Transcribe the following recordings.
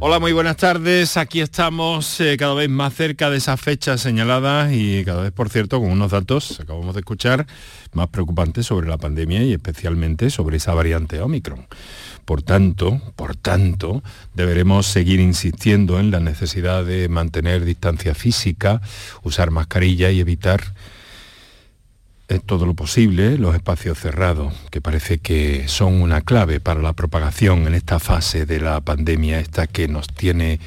Hola, muy buenas tardes. Aquí estamos eh, cada vez más cerca de esas fechas señaladas y cada vez, por cierto, con unos datos, acabamos de escuchar, más preocupantes sobre la pandemia y especialmente sobre esa variante Omicron. Por tanto, por tanto, deberemos seguir insistiendo en la necesidad de mantener distancia física, usar mascarilla y evitar todo lo posible los espacios cerrados, que parece que son una clave para la propagación en esta fase de la pandemia, esta que nos tiene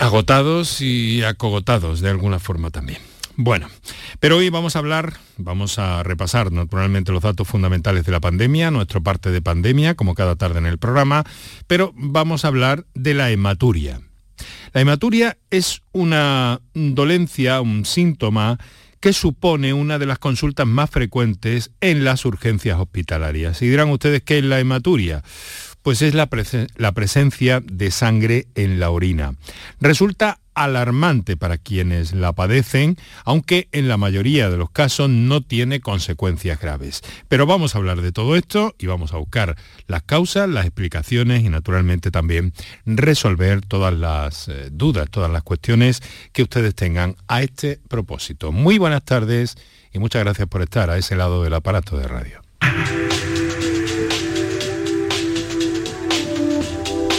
agotados y acogotados de alguna forma también. Bueno, pero hoy vamos a hablar, vamos a repasar naturalmente los datos fundamentales de la pandemia, nuestro parte de pandemia, como cada tarde en el programa, pero vamos a hablar de la hematuria. La hematuria es una dolencia, un síntoma que supone una de las consultas más frecuentes en las urgencias hospitalarias. Y dirán ustedes qué es la hematuria. Pues es la presencia de sangre en la orina. Resulta alarmante para quienes la padecen, aunque en la mayoría de los casos no tiene consecuencias graves. Pero vamos a hablar de todo esto y vamos a buscar las causas, las explicaciones y naturalmente también resolver todas las eh, dudas, todas las cuestiones que ustedes tengan a este propósito. Muy buenas tardes y muchas gracias por estar a ese lado del aparato de radio.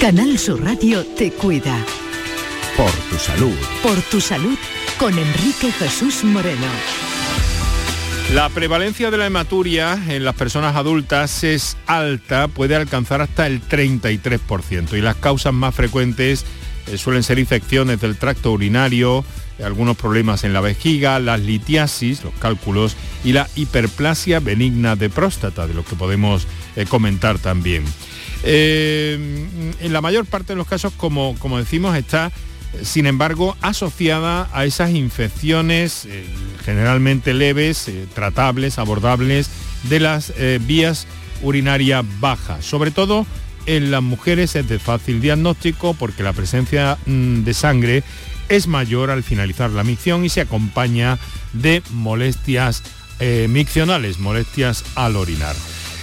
Canal Sur Radio te cuida. Por tu salud. Por tu salud con Enrique Jesús Moreno. La prevalencia de la hematuria en las personas adultas es alta, puede alcanzar hasta el 33% y las causas más frecuentes eh, suelen ser infecciones del tracto urinario, algunos problemas en la vejiga, las litiasis, los cálculos y la hiperplasia benigna de próstata, de lo que podemos eh, comentar también. Eh, en la mayor parte de los casos, como, como decimos, está sin embargo, asociada a esas infecciones eh, generalmente leves, eh, tratables, abordables, de las eh, vías urinarias bajas. Sobre todo en las mujeres es de fácil diagnóstico porque la presencia mm, de sangre es mayor al finalizar la micción y se acompaña de molestias miccionales, molestias al orinar.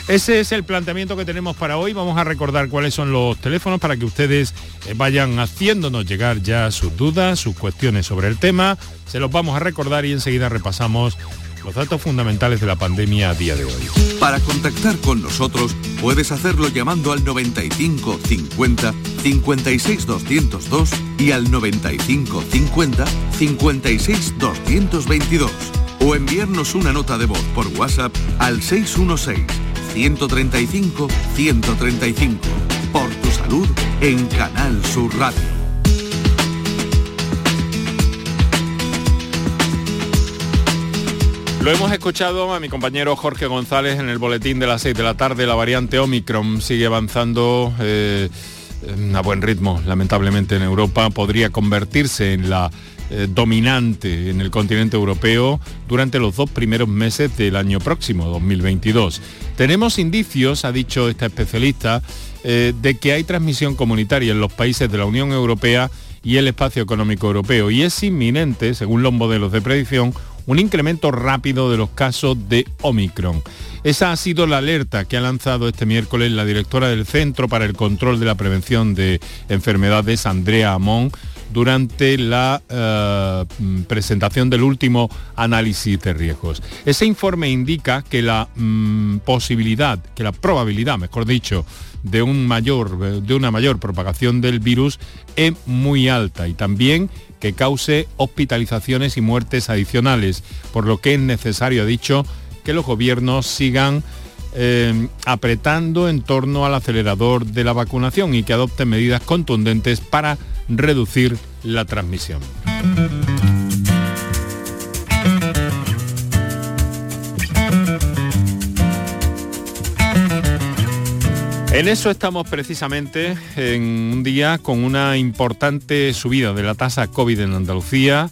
Ese es el planteamiento que tenemos para hoy. Vamos a recordar cuáles son los teléfonos para que ustedes eh, vayan haciéndonos llegar ya sus dudas, sus cuestiones sobre el tema. Se los vamos a recordar y enseguida repasamos los datos fundamentales de la pandemia a día de hoy. Para contactar con nosotros puedes hacerlo llamando al 95 50 56 202 y al 95 50 56 222 o enviarnos una nota de voz por WhatsApp al 616 135 135. Por tu salud en Canal Sur Radio. Lo hemos escuchado a mi compañero Jorge González en el boletín de las 6 de la tarde. La variante Omicron sigue avanzando eh, a buen ritmo, lamentablemente en Europa. Podría convertirse en la eh, dominante en el continente europeo durante los dos primeros meses del año próximo, 2022. Tenemos indicios, ha dicho esta especialista, eh, de que hay transmisión comunitaria en los países de la Unión Europea y el espacio económico europeo y es inminente, según los modelos de predicción, un incremento rápido de los casos de Omicron. Esa ha sido la alerta que ha lanzado este miércoles la directora del Centro para el Control de la Prevención de Enfermedades, Andrea Amón, durante la eh, presentación del último análisis de riesgos. Ese informe indica que la mm, posibilidad, que la probabilidad, mejor dicho, de, un mayor, de una mayor propagación del virus es muy alta y también que cause hospitalizaciones y muertes adicionales, por lo que es necesario, ha dicho, que los gobiernos sigan eh, apretando en torno al acelerador de la vacunación y que adopten medidas contundentes para reducir la transmisión. En eso estamos precisamente en un día con una importante subida de la tasa COVID en Andalucía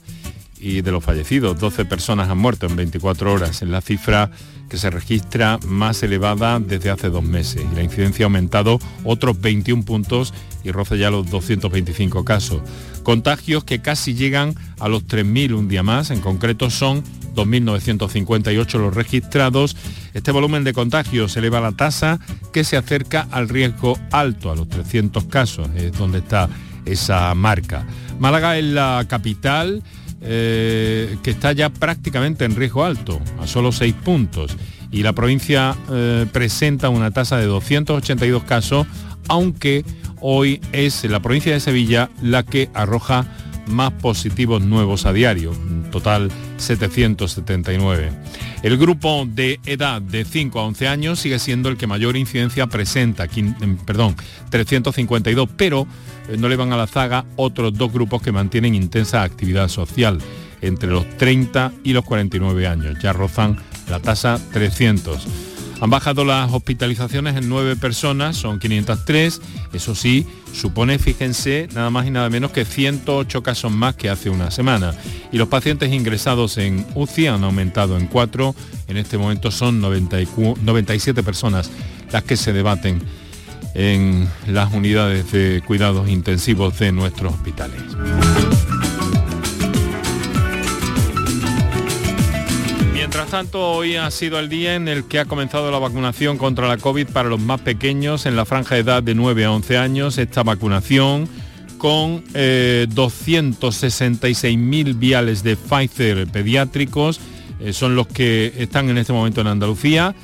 y de los fallecidos. 12 personas han muerto en 24 horas. En la cifra que se registra más elevada desde hace dos meses la incidencia ha aumentado otros 21 puntos y roza ya los 225 casos. Contagios que casi llegan a los 3.000 un día más, en concreto son 2.958 los registrados Este volumen de contagios eleva la tasa que se acerca al riesgo alto, a los 300 casos, es donde está esa marca. Málaga es la capital eh, que está ya prácticamente en riesgo alto, a solo 6 puntos. Y la provincia eh, presenta una tasa de 282 casos, aunque hoy es la provincia de Sevilla la que arroja más positivos nuevos a diario, total 779. El grupo de edad de 5 a 11 años sigue siendo el que mayor incidencia presenta, perdón, 352, pero eh, no le van a la zaga otros dos grupos que mantienen intensa actividad social, entre los 30 y los 49 años, ya rozan la tasa 300. Han bajado las hospitalizaciones en nueve personas, son 503. Eso sí, supone, fíjense, nada más y nada menos que 108 casos más que hace una semana. Y los pacientes ingresados en UCI han aumentado en cuatro. En este momento son 97 personas las que se debaten en las unidades de cuidados intensivos de nuestros hospitales. Mientras tanto, hoy ha sido el día en el que ha comenzado la vacunación contra la COVID para los más pequeños en la franja de edad de 9 a 11 años. Esta vacunación con 266.000 eh, viales de Pfizer pediátricos, eh, son los que están en este momento en Andalucía.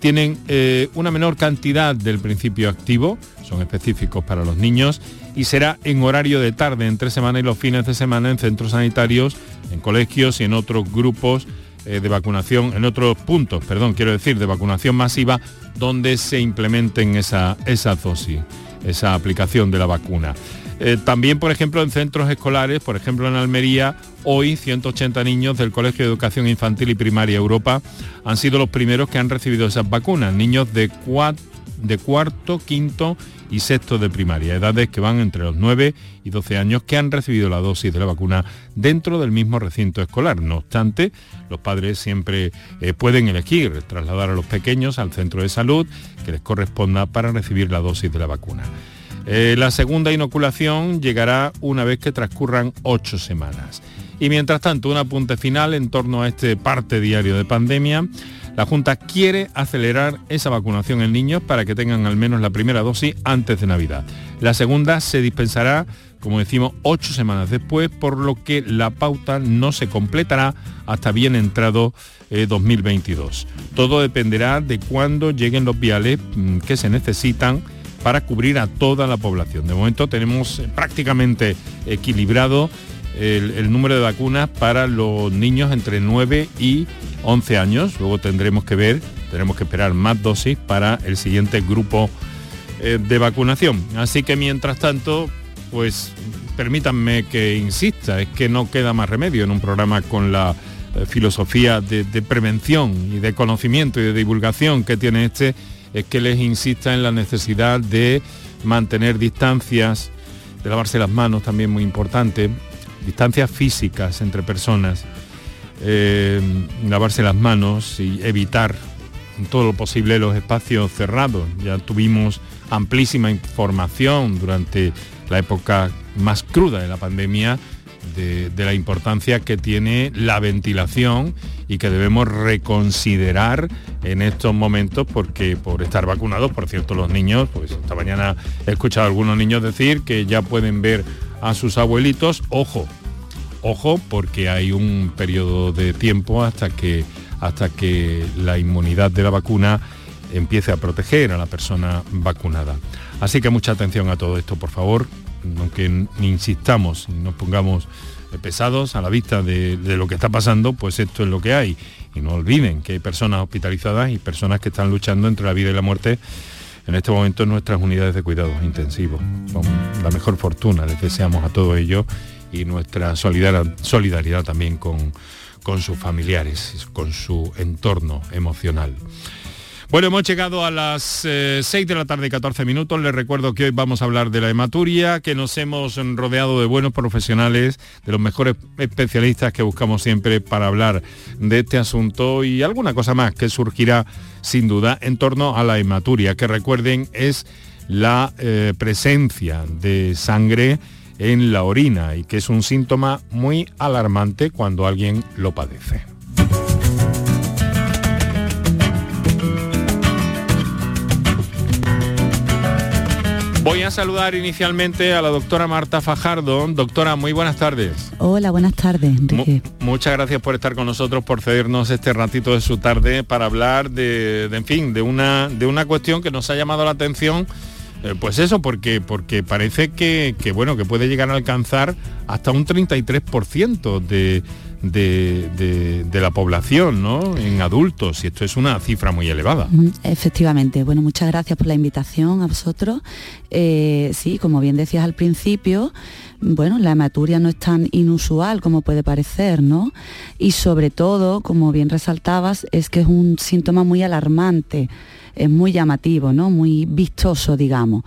Tienen eh, una menor cantidad del principio activo, son específicos para los niños, y será en horario de tarde, entre semana y los fines de semana en centros sanitarios, en colegios y en otros grupos eh, de vacunación, en otros puntos, perdón, quiero decir, de vacunación masiva, donde se implementen esa, esa dosis, esa aplicación de la vacuna. Eh, también, por ejemplo, en centros escolares, por ejemplo en Almería, hoy 180 niños del Colegio de Educación Infantil y Primaria Europa han sido los primeros que han recibido esas vacunas, niños de, de cuarto, quinto y sexto de primaria, edades que van entre los 9 y 12 años que han recibido la dosis de la vacuna dentro del mismo recinto escolar. No obstante, los padres siempre eh, pueden elegir trasladar a los pequeños al centro de salud que les corresponda para recibir la dosis de la vacuna. Eh, la segunda inoculación llegará una vez que transcurran ocho semanas. Y mientras tanto, un apunte final en torno a este parte diario de pandemia. La Junta quiere acelerar esa vacunación en niños para que tengan al menos la primera dosis antes de Navidad. La segunda se dispensará, como decimos, ocho semanas después, por lo que la pauta no se completará hasta bien entrado 2022. Eh, Todo dependerá de cuándo lleguen los viales mm, que se necesitan para cubrir a toda la población. De momento tenemos eh, prácticamente equilibrado el, número de vacunas para los niños entre 9 y 11 años. Luego tendremos que ver, tenemos que esperar más dosis para el siguiente grupo eh, de vacunación. Así que mientras tanto, pues permítanme que insista, es que no queda más remedio en un programa con la eh, filosofía de, de, prevención y de conocimiento y de divulgación que tiene este, es que les insista en la necesidad de mantener distancias, de lavarse las manos también muy importante, distancias físicas entre personas, eh, lavarse las manos y evitar todo lo posible los espacios cerrados. Ya tuvimos amplísima información durante la época más cruda de la pandemia de, la importancia que tiene la ventilación y que debemos reconsiderar en estos momentos porque por estar vacunados, por cierto, los niños, pues esta mañana he escuchado a algunos niños decir que ya pueden ver a sus abuelitos, ojo, ojo, porque hay un periodo de tiempo hasta que, hasta que la inmunidad de la vacuna empiece a proteger a la persona vacunada. Así que mucha atención a todo esto, por favor, aunque insistamos y nos pongamos pesados a la vista de, de, lo que está pasando, pues esto es lo que hay. Y no olviden que hay personas hospitalizadas y personas que están luchando entre la vida y la muerte en este momento en nuestras unidades de cuidados intensivos. Con la mejor fortuna les deseamos a todos ellos y nuestra solidaridad también con, con sus familiares, con su entorno emocional. Bueno, hemos llegado a las 6 eh, de la tarde y 14 minutos. Les recuerdo que hoy vamos a hablar de la hematuria, que nos hemos rodeado de buenos profesionales, de los mejores especialistas que buscamos siempre para hablar de este asunto y alguna cosa más que surgirá sin duda en torno a la hematuria, que recuerden es la eh, presencia de sangre en la orina y que es un síntoma muy alarmante cuando alguien lo padece. Voy a saludar inicialmente a la doctora Marta Fajardo. Doctora, muy buenas tardes. Hola, buenas tardes, Enrique. muchas gracias por estar con nosotros, por cedernos este ratito de su tarde para hablar de, en fin, de una, de una cuestión que nos ha llamado la atención eh, pues eso, porque, porque parece que, bueno, que puede llegar a alcanzar hasta un 33% de, de, de, la población, ¿no? En adultos, y esto es una cifra muy elevada. Efectivamente. Bueno, muchas gracias por la invitación a vosotros. Eh, sí, como bien decías al principio, bueno, la hematuria no es tan inusual como puede parecer, ¿no? Y sobre todo, como bien resaltabas, es que es un síntoma muy alarmante, es muy llamativo, ¿no? Muy vistoso, digamos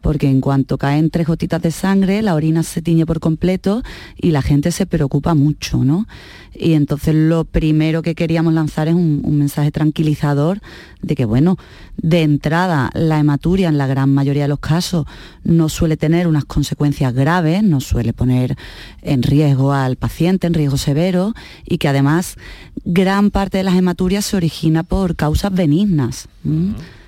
porque en cuanto caen tres gotitas de sangre, la orina se tiñe por completo y la gente se preocupa mucho, ¿no? Y entonces lo primero que queríamos lanzar es un, mensaje tranquilizador de que, bueno, de entrada la hematuria en la gran mayoría de los casos no suele tener unas consecuencias graves, no suele poner en riesgo al paciente, en riesgo severo, y que además gran parte de las hematurias se origina por causas benignas.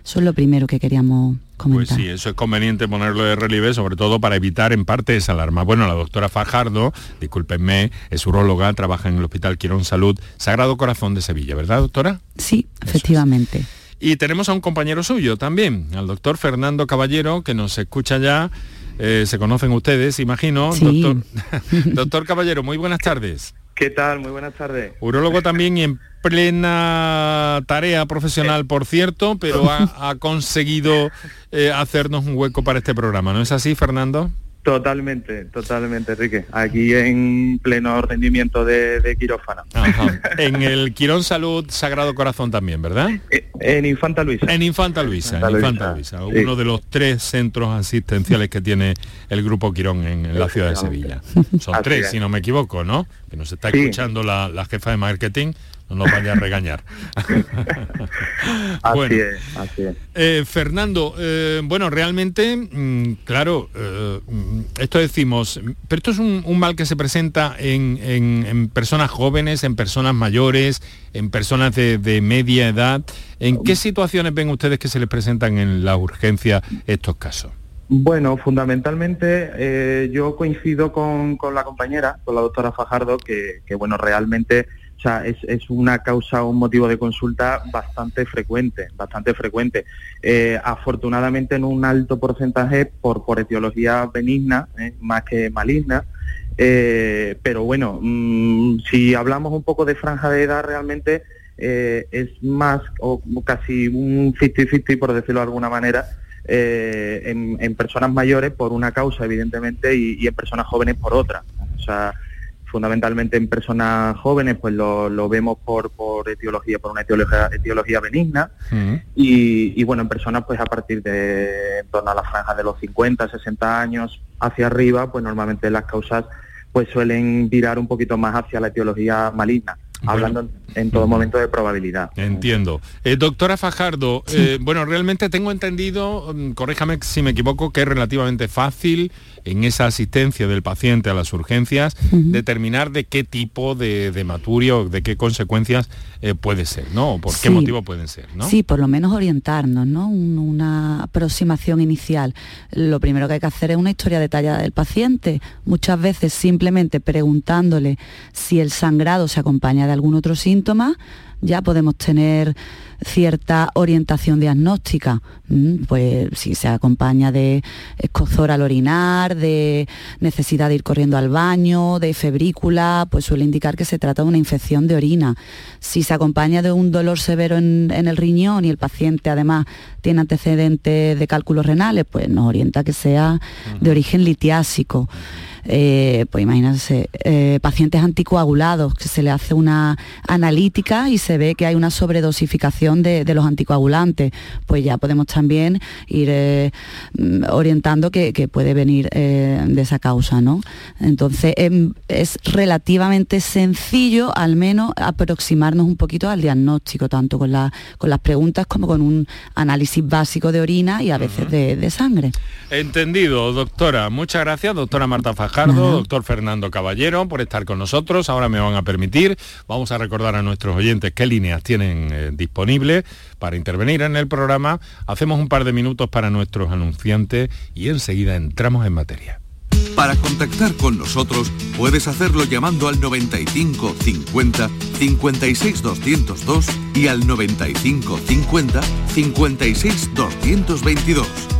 Eso es lo primero que queríamos pues sí, eso es conveniente ponerlo de relieve, sobre todo para evitar en parte esa alarma. Bueno, la doctora Fajardo, discúlpenme, es uróloga, trabaja en el Hospital Quirón Salud, Sagrado Corazón de Sevilla, ¿verdad, doctora? Sí, efectivamente. Y tenemos a un compañero suyo también, al doctor Fernando Caballero, que nos escucha ya. Eh, se conocen ustedes, imagino. Doctor, doctor Caballero, muy buenas tardes. ¿Qué tal? Muy buenas tardes. Urólogo también y en plena tarea profesional, por cierto, pero ha, conseguido eh, hacernos un hueco para este programa. ¿No es así, Fernando? Totalmente, totalmente, Enrique. Aquí en pleno rendimiento de, quirófano. En el Quirón Salud Sagrado Corazón también, ¿verdad? Eh, en Infanta Luisa. En Infanta Luisa, en Infanta Luisa, uno de los tres centros asistenciales que tiene el Grupo Quirón en, la ciudad de Sevilla. Son tres, si no me equivoco, ¿no? Que nos está escuchando la, la jefa de marketing no nos vaya a regañar. así es, así es. Eh, Fernando, eh, bueno, realmente, mm, claro, eh, esto decimos, pero esto es un, mal que se presenta en, personas jóvenes, en personas mayores, en personas de, media edad. ¿En qué situaciones ven ustedes que se les presentan en la urgencia estos casos? Bueno, fundamentalmente yo coincido con, la compañera, con la doctora Fajardo, que, que bueno, realmente o sea, es, una causa, un motivo de consulta bastante frecuente, bastante frecuente. Eh, afortunadamente en un alto porcentaje por, por etiología benigna, eh, más que maligna. Eh, pero bueno, mm, si hablamos un poco de franja de edad, realmente es más o casi un 50-50, por decirlo de alguna manera, en, personas mayores por una causa, evidentemente, y, y en personas jóvenes por otra. O sea, fundamentalmente en personas jóvenes, pues lo, vemos por, por etiología, por una etiología, etiología benigna, y, bueno, en personas pues a partir de en torno a la franja de los 50, 60 años hacia arriba, pues normalmente las causas pues suelen virar un poquito más hacia la etiología maligna hablando en todo momento de probabilidad. Entiendo. Eh, doctora Fajardo, eh, bueno, realmente tengo entendido, mm, corríjame si me equivoco, que es relativamente fácil en esa asistencia del paciente a las urgencias determinar de qué tipo de, de o de qué consecuencias eh, puede ser, ¿no? O por qué motivo pueden ser, ¿no? Sí, por lo menos orientarnos, ¿no? una aproximación inicial. Lo primero que hay que hacer es una historia detallada del paciente, muchas veces simplemente preguntándole si el sangrado se acompaña de algún otro síntoma, ya podemos tener cierta orientación diagnóstica, mm, pues si se acompaña de escozor al orinar, de necesidad de ir corriendo al baño, de febrícula, pues suele indicar que se trata de una infección de orina. Si se acompaña de un dolor severo en, el riñón y el paciente además tiene antecedentes de cálculos renales, pues nos orienta que sea de origen litiásico. Eh, pues imagínense, eh, pacientes anticoagulados, que se le hace una analítica y se ve que hay una sobredosificación de, los anticoagulantes, pues ya podemos también ir eh, mm, orientando que, puede venir de esa causa, ¿no? Entonces em, es relativamente sencillo al menos aproximarnos un poquito al diagnóstico, tanto con, con las preguntas como con un análisis básico de orina y a veces de, de sangre. Entendido, doctora. Muchas gracias, doctora Marta Faja Fajardo, doctor Fernando Caballero, por estar con nosotros. Ahora me van a permitir, vamos a recordar a nuestros oyentes qué líneas tienen eh, disponibles para intervenir en el programa. Hacemos un par de minutos para nuestros anunciantes y enseguida entramos en materia. Para contactar con nosotros puedes hacerlo llamando al 95 50 56 202 y al 95 50 56 222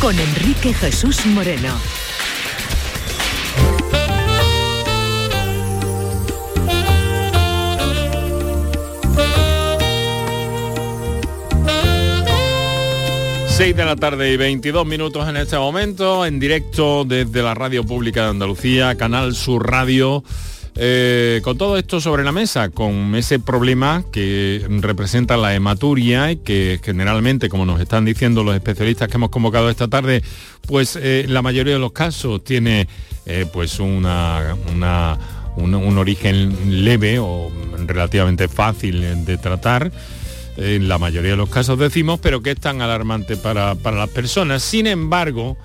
con Enrique Jesús Moreno. Seis de la tarde y 22 minutos en este momento, en directo desde la Radio Pública de Andalucía, Canal Sur Radio. Eh, con todo esto sobre la mesa, con ese problema que representa la hematuria y que generalmente, como nos están diciendo los especialistas que hemos convocado esta tarde, pues eh, la mayoría de los casos tiene eh, pues un, origen leve o relativamente fácil de tratar en la mayoría de los casos decimos, pero que es tan alarmante para, para las personas. Sin embargo,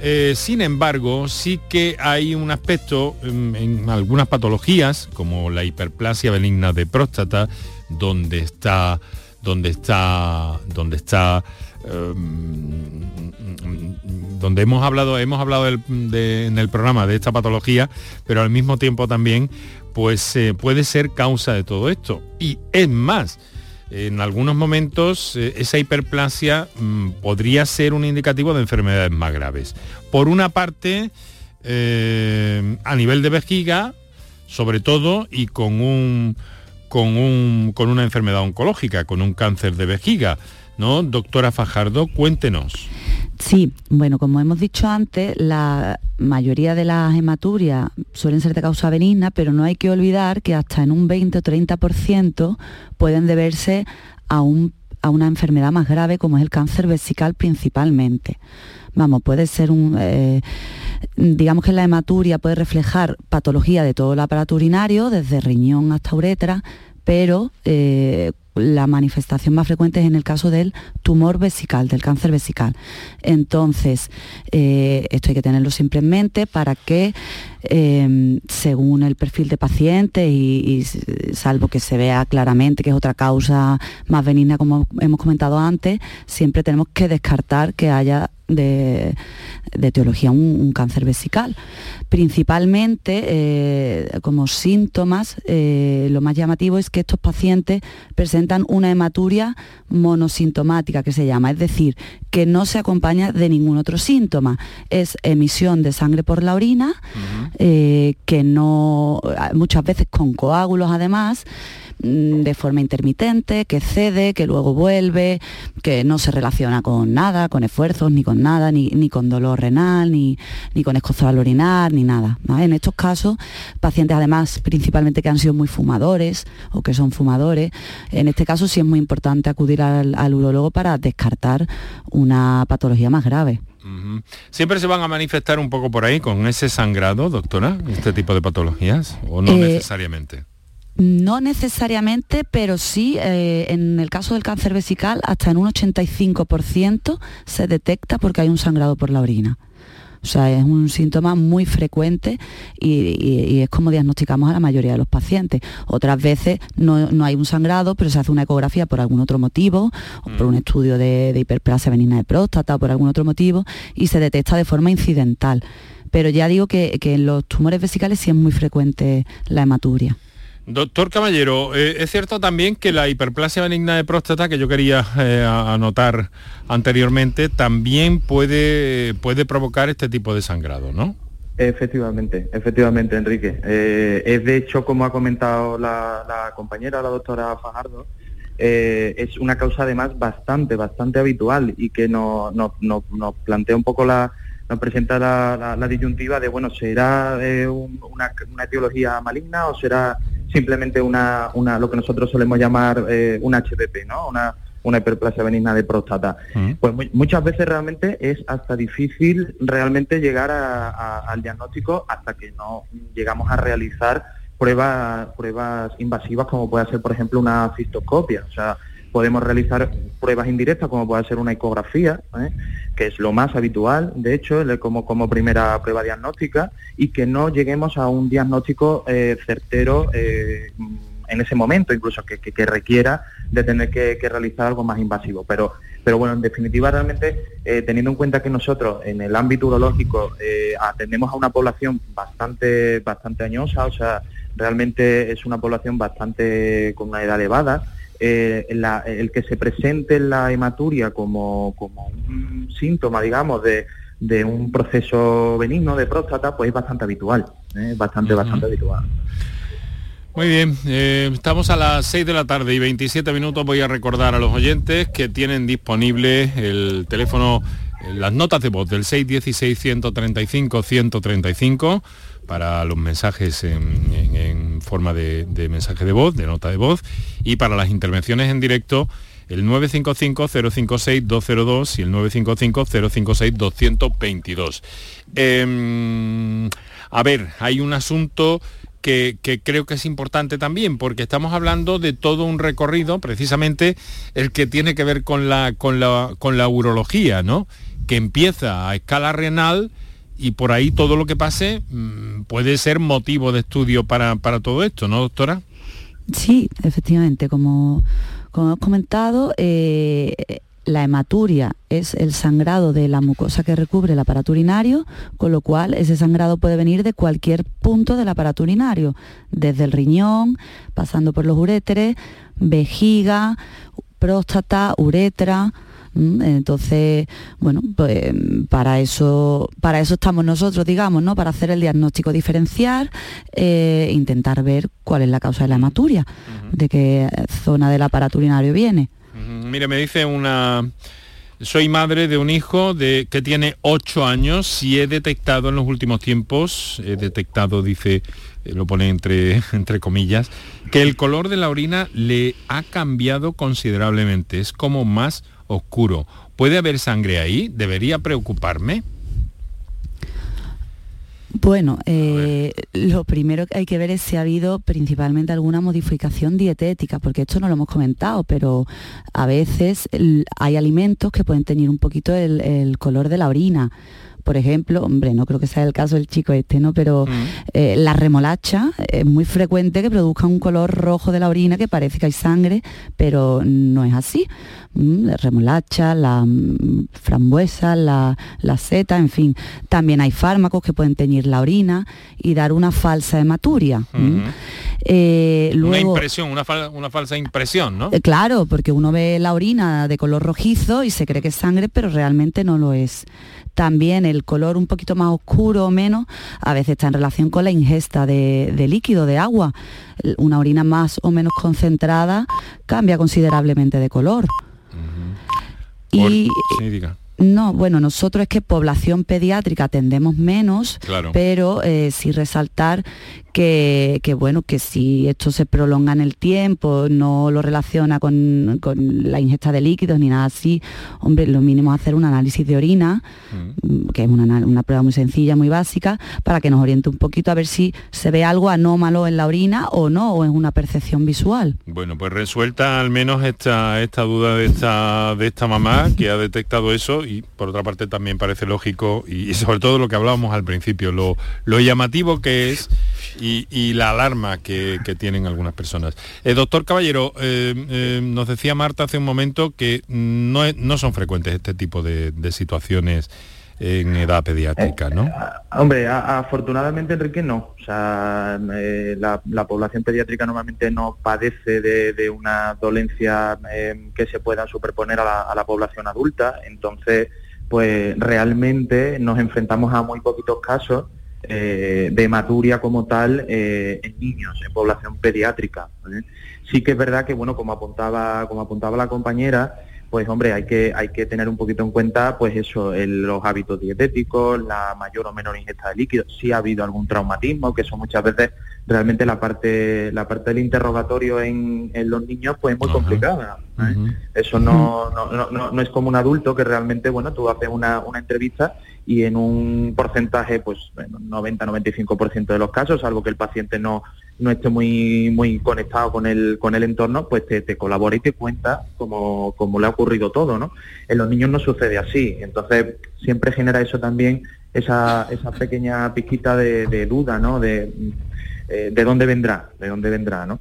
eh, sin embargo, sí que hay un aspecto mm, en, algunas patologías, como la hiperplasia benigna de próstata, donde está, donde está, donde está, em, donde hemos hablado, hemos hablado en el programa de esta patología, pero al mismo tiempo también, pues eh, puede ser causa de todo esto. Y es más, en algunos momentos eh, esa hiperplasia mm, podría ser un indicativo de enfermedades más graves. Por una parte, eh, a nivel de vejiga, sobre todo, y con, un, con, un, con una enfermedad oncológica, con un cáncer de vejiga. ¿No? Doctora Fajardo, cuéntenos. Sí, bueno, como hemos dicho antes, la mayoría de las hematurias suelen ser de causa benigna, pero no hay que olvidar que hasta en un 20 o 30% pueden deberse a, a una enfermedad más grave como es el cáncer vesical principalmente. Vamos, puede ser un... Eh, digamos que la hematuria puede reflejar patología de todo el aparato urinario, desde riñón hasta uretra, pero eh, la manifestación más frecuente es en el caso del tumor vesical, del cáncer vesical. Entonces, eh, esto hay que tenerlo siempre en mente para que, em, según el perfil de paciente y, salvo que se vea claramente que es otra causa más benigna, como hemos comentado antes, siempre tenemos que descartar que haya de, de teología un, cáncer vesical. Principalmente, eh, como síntomas, eh, lo más llamativo es que estos pacientes presentan una hematuria monosintomática, que se llama, es decir, que no se acompaña de ningún otro síntoma. Es emisión de sangre por la orina, eh, que no, muchas veces con coágulos además, de forma intermitente, que cede, que luego vuelve, que no se relaciona con nada, con esfuerzos, ni con nada, ni, con dolor renal, ni, ni con escozo al orinar, ni nada. En estos casos, pacientes además principalmente que han sido muy fumadores o que son fumadores, en este caso sí es muy importante acudir al, al urólogo para descartar una patología más grave. ¿Siempre se van a manifestar un poco por ahí con ese sangrado, doctora, este tipo de patologías? ¿O no eh, necesariamente? No necesariamente, pero sí, eh, en el caso del cáncer vesical, hasta en un 85% se detecta porque hay un sangrado por la orina. O sea, es un síntoma muy frecuente y, es como diagnosticamos a la mayoría de los pacientes. Otras veces no, hay un sangrado, pero se hace una ecografía por algún otro motivo, o por un mm. estudio de, hiperplasia benigna de próstata o por algún otro motivo, y se detecta de forma incidental. Pero ya digo que, que en los tumores vesicales sí es muy frecuente la hematuria. Doctor Caballero, eh, es cierto también que la hiperplasia benigna de próstata, que yo quería eh, anotar anteriormente, también puede, puede provocar este tipo de sangrado, ¿no? Efectivamente, efectivamente, Enrique. Eh, es de hecho, como ha comentado la, compañera, la doctora Fajardo, es una causa además bastante, bastante habitual y que nos plantea un poco la, nos presenta la, disyuntiva de, bueno, ¿será una, una, etiología maligna o será simplemente una, una lo que nosotros solemos llamar eh, un HPP, ¿no? Una, una hiperplasia benigna de próstata. Mm. Pues muchas veces realmente es hasta difícil realmente llegar al diagnóstico hasta que no llegamos a realizar pruebas, pruebas invasivas como puede ser, por ejemplo, una cistoscopia. O sea, podemos realizar pruebas indirectas como puede ser una ecografía, ¿eh? que es lo más habitual, de hecho, como, como primera prueba diagnóstica, y que no lleguemos a un diagnóstico eh, certero eh, en ese momento, incluso que, requiera de tener que, realizar algo más invasivo. Pero, pero bueno, en definitiva, realmente, teniendo en cuenta que nosotros en el ámbito urológico atendemos a una población bastante, bastante añosa, o sea, realmente es una población bastante con una edad elevada, eh, el que se presente la hematuria como, un síntoma, digamos, de, un proceso benigno de próstata, pues es bastante habitual, ¿eh? bastante, bastante habitual. Muy bien, eh, estamos a las 6 de la tarde y 27 minutos. Voy a recordar a los oyentes que tienen disponible el teléfono, las notas de voz del 616-135-135 para los mensajes en, forma de, mensaje de voz, de nota de voz, y para las intervenciones en directo el 955-056-202 y el 955-056-222. Em, a ver, hay un asunto que, creo que es importante también, porque estamos hablando de todo un recorrido, precisamente el que tiene que ver con la, con la, con la urología, ¿no? Que empieza a escala renal y por ahí todo lo que pase mm, puede ser motivo de estudio para, todo esto, ¿no, doctora? Sí, efectivamente, como, como hemos comentado, eh, la hematuria es el sangrado de la mucosa que recubre el aparato urinario, con lo cual ese sangrado puede venir de cualquier punto del aparato urinario, desde el riñón, pasando por los uréteres, vejiga, próstata, uretra, entonces, bueno, pues para eso, para eso estamos nosotros, digamos, ¿no? Para hacer el diagnóstico diferencial, eh, intentar ver cuál es la causa de la hematuria, de qué zona del aparato urinario viene. Mire, me dice una soy madre de un hijo de, que tiene 8 años y he detectado en los últimos tiempos, he detectado, dice, eh, lo pone entre, entre comillas, que el color de la orina le ha cambiado considerablemente. Es como más oscuro. ¿Puede haber sangre ahí? ¿Debería preocuparme? Bueno, eh, lo primero que hay que ver es si ha habido principalmente alguna modificación dietética, porque esto no lo hemos comentado, pero a veces hay alimentos que pueden tener un poquito el color de la orina por ejemplo, hombre, no creo que sea el caso del chico este, ¿no? Pero mm. eh, la remolacha es muy frecuente que produzca un color rojo de la orina que parece que hay sangre, pero no es así. Mm, la remolacha, la mm, frambuesa, la, seta, en fin. También hay fármacos que pueden teñir la orina y dar una falsa hematuria. Eh, una impresión, una, una, falsa impresión, ¿no? Eh, claro, porque uno ve la orina de color rojizo y se cree que es sangre, pero realmente no lo es. También el color un poquito más oscuro o menos a veces está en relación con la ingesta de, líquido, de agua. Una orina más o menos concentrada cambia considerablemente de color. Y, no, bueno, nosotros es que población pediátrica atendemos menos, pero eh, sí resaltar que, bueno, que si esto se prolonga en el tiempo, no lo relaciona con, la ingesta de líquidos ni nada así, hombre, lo mínimo es hacer un análisis de orina, mm. que es una, prueba muy sencilla, muy básica, para que nos oriente un poquito a ver si se ve algo anómalo en la orina o no, o es una percepción visual. Bueno, pues resuelta al menos esta, esta duda de esta, de esta mamá que ha detectado eso y por otra parte también parece lógico y, sobre todo lo que hablábamos al principio, lo, llamativo que es y, la alarma que, tienen algunas personas. Eh, doctor Caballero, eh, eh, nos decía Marta hace un momento que no, no son frecuentes este tipo de, situaciones en edad pediátrica, ¿no? hombre, afortunadamente, Enrique, no. O sea, la, población pediátrica normalmente no padece de, una dolencia que se pueda superponer a la, a la, población adulta. Entonces, pues realmente nos enfrentamos a muy poquitos casos eh, de hematuria como tal eh, en niños, en población pediátrica. Sí que es verdad que, bueno, como apuntaba, como apuntaba la compañera, pues hombre, hay que, hay que tener un poquito en cuenta, pues eso, los hábitos dietéticos, la mayor o menor ingesta de líquidos, si ha habido algún traumatismo, que eso muchas veces realmente la parte, la parte del interrogatorio en, los niños pues es muy complicada. ¿eh? Eso no, no, no, no, es como un adulto que realmente, bueno, tú haces una, una entrevista y en un porcentaje, pues 90-95% de los casos, salvo que el paciente no, no esté muy muy conectado con el con el entorno, pues te, te colabora y te cuenta como, como, le ha ocurrido todo, ¿no? En los niños no sucede así, entonces siempre genera eso también, esa, esa pequeña pizquita de, duda, ¿no? De, eh, de dónde vendrá, de dónde vendrá, ¿no?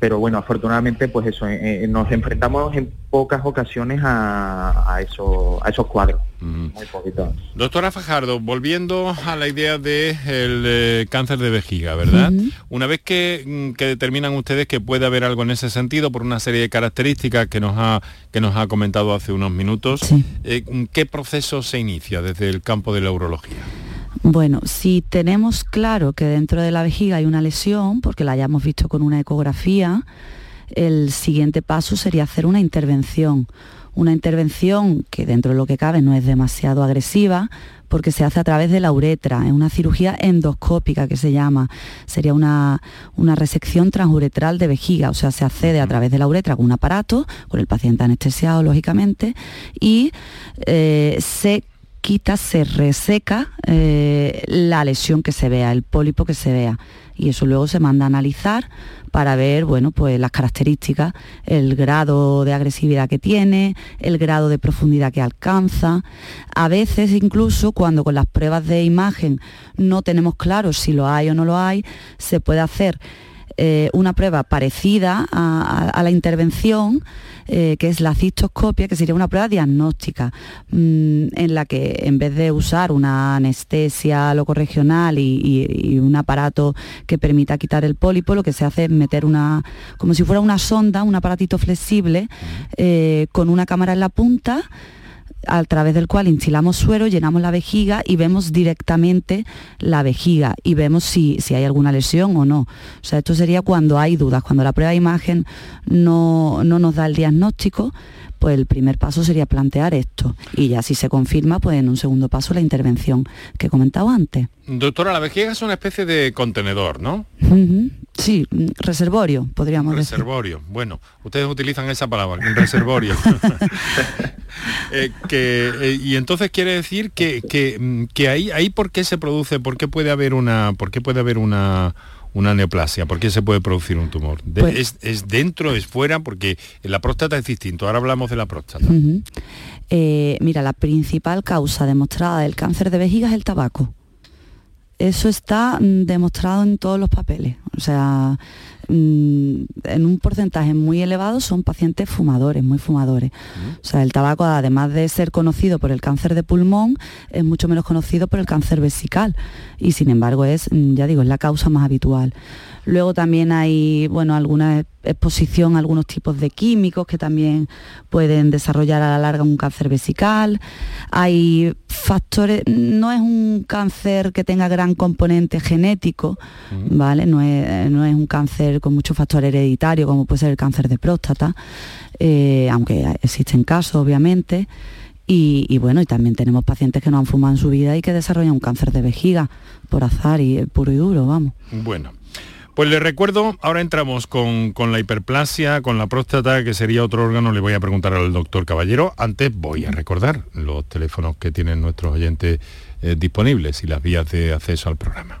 Pero bueno, afortunadamente pues eso, eh, eh, nos enfrentamos en pocas ocasiones a, a, eso, a esos cuadros, muy poquitos. Doctora Fajardo, volviendo a la idea del de eh, cáncer de vejiga, ¿verdad? Una vez mm, que, determinan ustedes que puede haber algo en ese sentido por una serie de características que nos ha, que nos ha comentado hace unos minutos, ¿qué proceso se inicia desde el campo de la urología? Bueno, si tenemos claro que dentro de la vejiga hay una lesión, porque la hayamos visto con una ecografía, el siguiente paso sería hacer una intervención. Una intervención que dentro de lo que cabe no es demasiado agresiva, porque se hace a través de la uretra, es una cirugía endoscópica que se llama, sería una, resección transuretral de vejiga, o sea, se accede a través de la uretra con un aparato, con el paciente anestesiado, lógicamente, y eh, se quita, se reseca eh, la lesión que se vea, el pólipo que se vea. Y eso luego se manda a analizar para ver bueno, pues las características, el grado de agresividad que tiene, el grado de profundidad que alcanza. A veces incluso cuando con las pruebas de imagen no tenemos claro si lo hay o no lo hay, se puede hacer eh, una prueba parecida a, la intervención, eh, que es la cistoscopia, que sería una prueba diagnóstica, mm, en la que en vez de usar una anestesia locorregional y, y, un aparato que permita quitar el pólipo, lo que se hace es meter una, como si fuera una sonda, un aparatito flexible, eh, con una cámara en la punta, a través del cual instilamos suero, llenamos la vejiga y vemos directamente la vejiga y vemos si, si, hay alguna lesión o no. O sea, esto sería cuando hay dudas, cuando la prueba de imagen no, no nos da el diagnóstico, pues el primer paso sería plantear esto. Y ya si se confirma, pues en un segundo paso la intervención que he comentado antes. Doctora, la vejiga es una especie de contenedor, ¿no? Sí, reservorio, podríamos decir. Reservorio, bueno, ustedes utilizan esa palabra, reservorio. Eh, eh, y entonces quiere decir que, que, ahí, ahí por qué se produce, por qué puede haber una, por qué puede haber una una neoplasia? ¿Por qué se puede producir un tumor? Pues ¿Es, dentro, es fuera? Porque la próstata es distinto. Ahora hablamos de la próstata. Eh, mira, la principal causa demostrada del cáncer de vejiga es el tabaco. Eso está mm, demostrado en todos los papeles. O sea, mm, en un porcentaje muy elevado son pacientes fumadores, muy fumadores. O sea, el tabaco, además de ser conocido por el cáncer de pulmón, es mucho menos conocido por el cáncer vesical. Y sin embargo es, mm, ya digo, es la causa más habitual. Luego también hay, bueno, alguna exposición a algunos tipos de químicos que también pueden desarrollar a la larga un cáncer vesical. Hay factores, no es un cáncer que tenga gran componente genético, ¿vale? No es, un cáncer con mucho factor hereditario como puede ser el cáncer de próstata, eh, aunque existen casos, obviamente. Y, y, bueno, y también tenemos pacientes que no han fumado en su vida y que desarrollan un cáncer de vejiga por azar y puro y duro, vamos. Bueno, pues le recuerdo, ahora entramos con, la hiperplasia, con la próstata, que sería otro órgano, le voy a preguntar al doctor Caballero. Antes voy a recordar los teléfonos que tienen nuestros oyentes eh, disponibles y las vías de acceso al programa.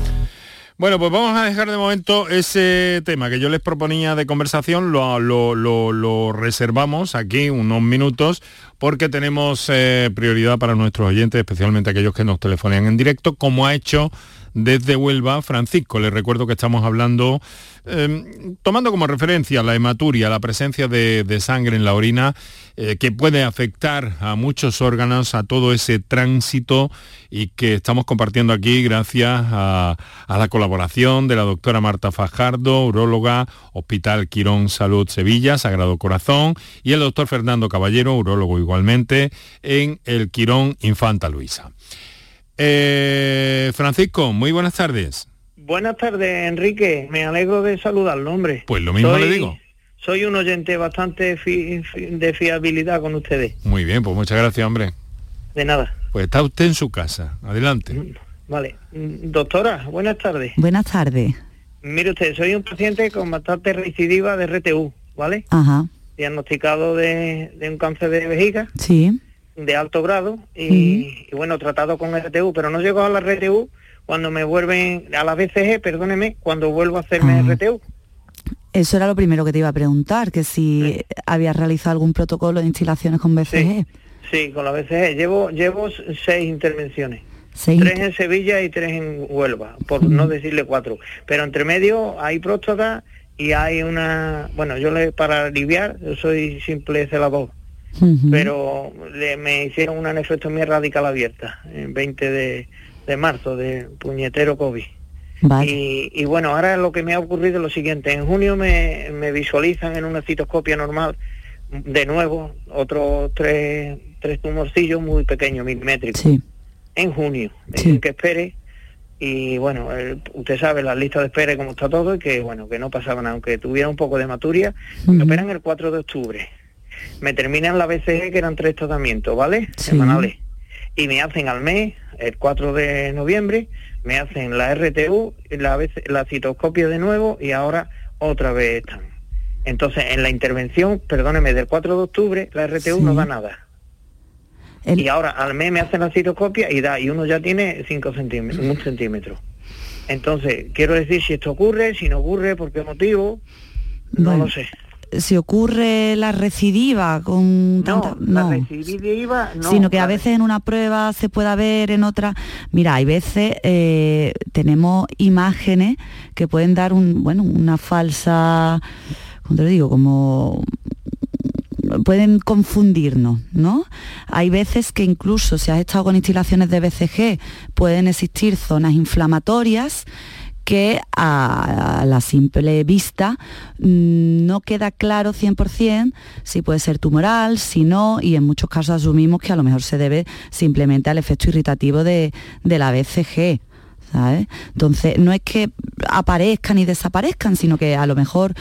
Bueno, pues vamos a dejar de momento ese tema que yo les proponía de conversación, lo, reservamos aquí unos minutos porque tenemos eh, prioridad para nuestros oyentes, especialmente aquellos que nos telefonean en directo, como ha hecho desde Huelva Francisco. Les recuerdo que estamos hablando Em, tomando como referencia la hematuria, la presencia de, sangre en la orina, eh, que puede afectar a muchos órganos, a todo ese tránsito y que estamos compartiendo aquí gracias a, la colaboración de la doctora Marta Fajardo, uróloga, Hospital Quirón Salud Sevilla, Sagrado Corazón, y el doctor Fernando Caballero, urólogo igualmente, en el Quirón Infanta Luisa. Eh, Francisco, muy buenas tardes. Buenas tardes, Enrique. Me alegro de saludarlo, hombre. Pues lo mismo le digo. Soy un oyente bastante de fiabilidad con ustedes. Muy bien, pues muchas gracias, hombre. De nada. Pues está usted en su casa. Adelante. Mm, vale. Mm, doctora, buenas tardes. Buenas tardes. Mire usted, soy un paciente con bastante recidiva de RTU, ¿vale? Ajá. Diagnosticado de, un cáncer de vejiga. Sí. De alto grado y, y bueno, tratado con RTU, pero no llegó a la RTU cuando me vuelven a la BCG, perdóneme, cuando vuelvo a hacerme ah. RTU. Eso era lo primero que te iba a preguntar, que si habías realizado algún protocolo de instalaciones con BCG. Sí, con la BCG. Llevo, llevo seis intervenciones. Tres en Sevilla y tres en Huelva, por no decirle cuatro. Pero entre medio hay próstata y hay una... Bueno, yo le para aliviar, yo soy simple celador. Pero le, me hicieron una nefrectomía radical abierta, en 20 de, de marzo, de puñetero COVID. Y, bueno, ahora lo que me ha ocurrido es lo siguiente, en junio me, me visualizan en una citoscopia normal, de nuevo, otros tres, tres tumorcillos muy pequeños, milimétricos. En junio, que espere, y bueno, usted sabe la lista de espera cómo está todo y que bueno, que no pasaban, aunque tuviera un poco de maturia, me operan el 4 de octubre. Me terminan la BCG que eran tres tratamientos, ¿vale? Semanales. Y me hacen al mes el 4 de noviembre, me hacen la RTU, la, la citoscopia de nuevo y ahora otra vez están. Entonces, en la intervención, perdóneme, del 4 de octubre, la RTU no da nada. Y ahora al mes me hacen la citoscopia y da, y uno ya tiene 5 centímetros, un centímetro. Entonces, quiero decir si esto ocurre, si no ocurre, por qué motivo, no lo sé si ocurre la recidiva con no, la recidiva no, sino que a veces en una prueba se pueda ver en otra mira hay veces eh, tenemos imágenes que pueden dar un bueno una falsa ¿cómo te lo digo? como pueden confundirnos, ¿no? Hay veces que incluso si has estado con instalaciones de BCG pueden existir zonas inflamatorias que a, la simple vista mm, no queda claro 100% si puede ser tumoral, si no, y en muchos casos asumimos que a lo mejor se debe simplemente al efecto irritativo de, de la BCG. Entonces, no es que aparezcan y desaparezcan, sino que a lo mejor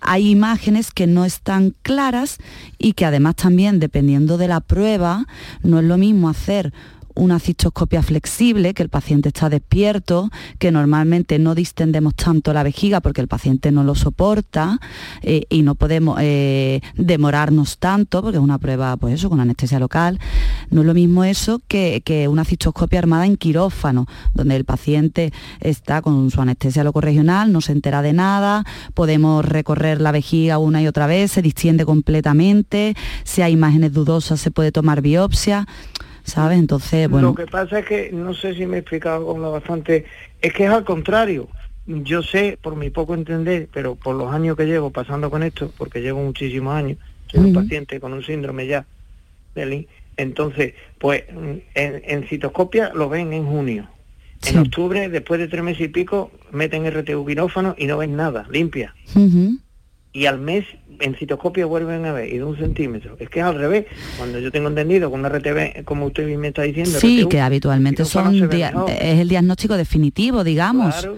hay imágenes que no están claras y que además también, dependiendo de la prueba, no es lo mismo hacer una cistoscopia flexible, que el paciente está despierto, que normalmente no distendemos tanto la vejiga porque el paciente no lo soporta eh, y no podemos eh, demorarnos tanto, porque es una prueba, pues eso, con anestesia local. No es lo mismo eso que, una cistoscopia armada en quirófano, donde el paciente está con su anestesia locorregional, no se entera de nada, podemos recorrer la vejiga una y otra vez, se distiende completamente, si hay imágenes dudosas se puede tomar biopsia. ¿Sabes? Entonces, bueno... Lo que pasa es que, no sé si me he explicado con lo bastante, es que es al contrario. Yo sé, por mi poco entender, pero por los años que llevo pasando con esto, porque llevo muchísimos años, soy un paciente con un síndrome ya, entonces, pues en, en, citoscopia lo ven en junio. En octubre, después de tres meses y pico, meten RTU quirófano y no ven nada, limpia. Y al mes en citoscopia vuelven a ver y de un centímetro. Es que es al revés. Cuando yo tengo entendido con una RTV, como usted me está diciendo... Sí, que habitualmente son es el diagnóstico definitivo, digamos.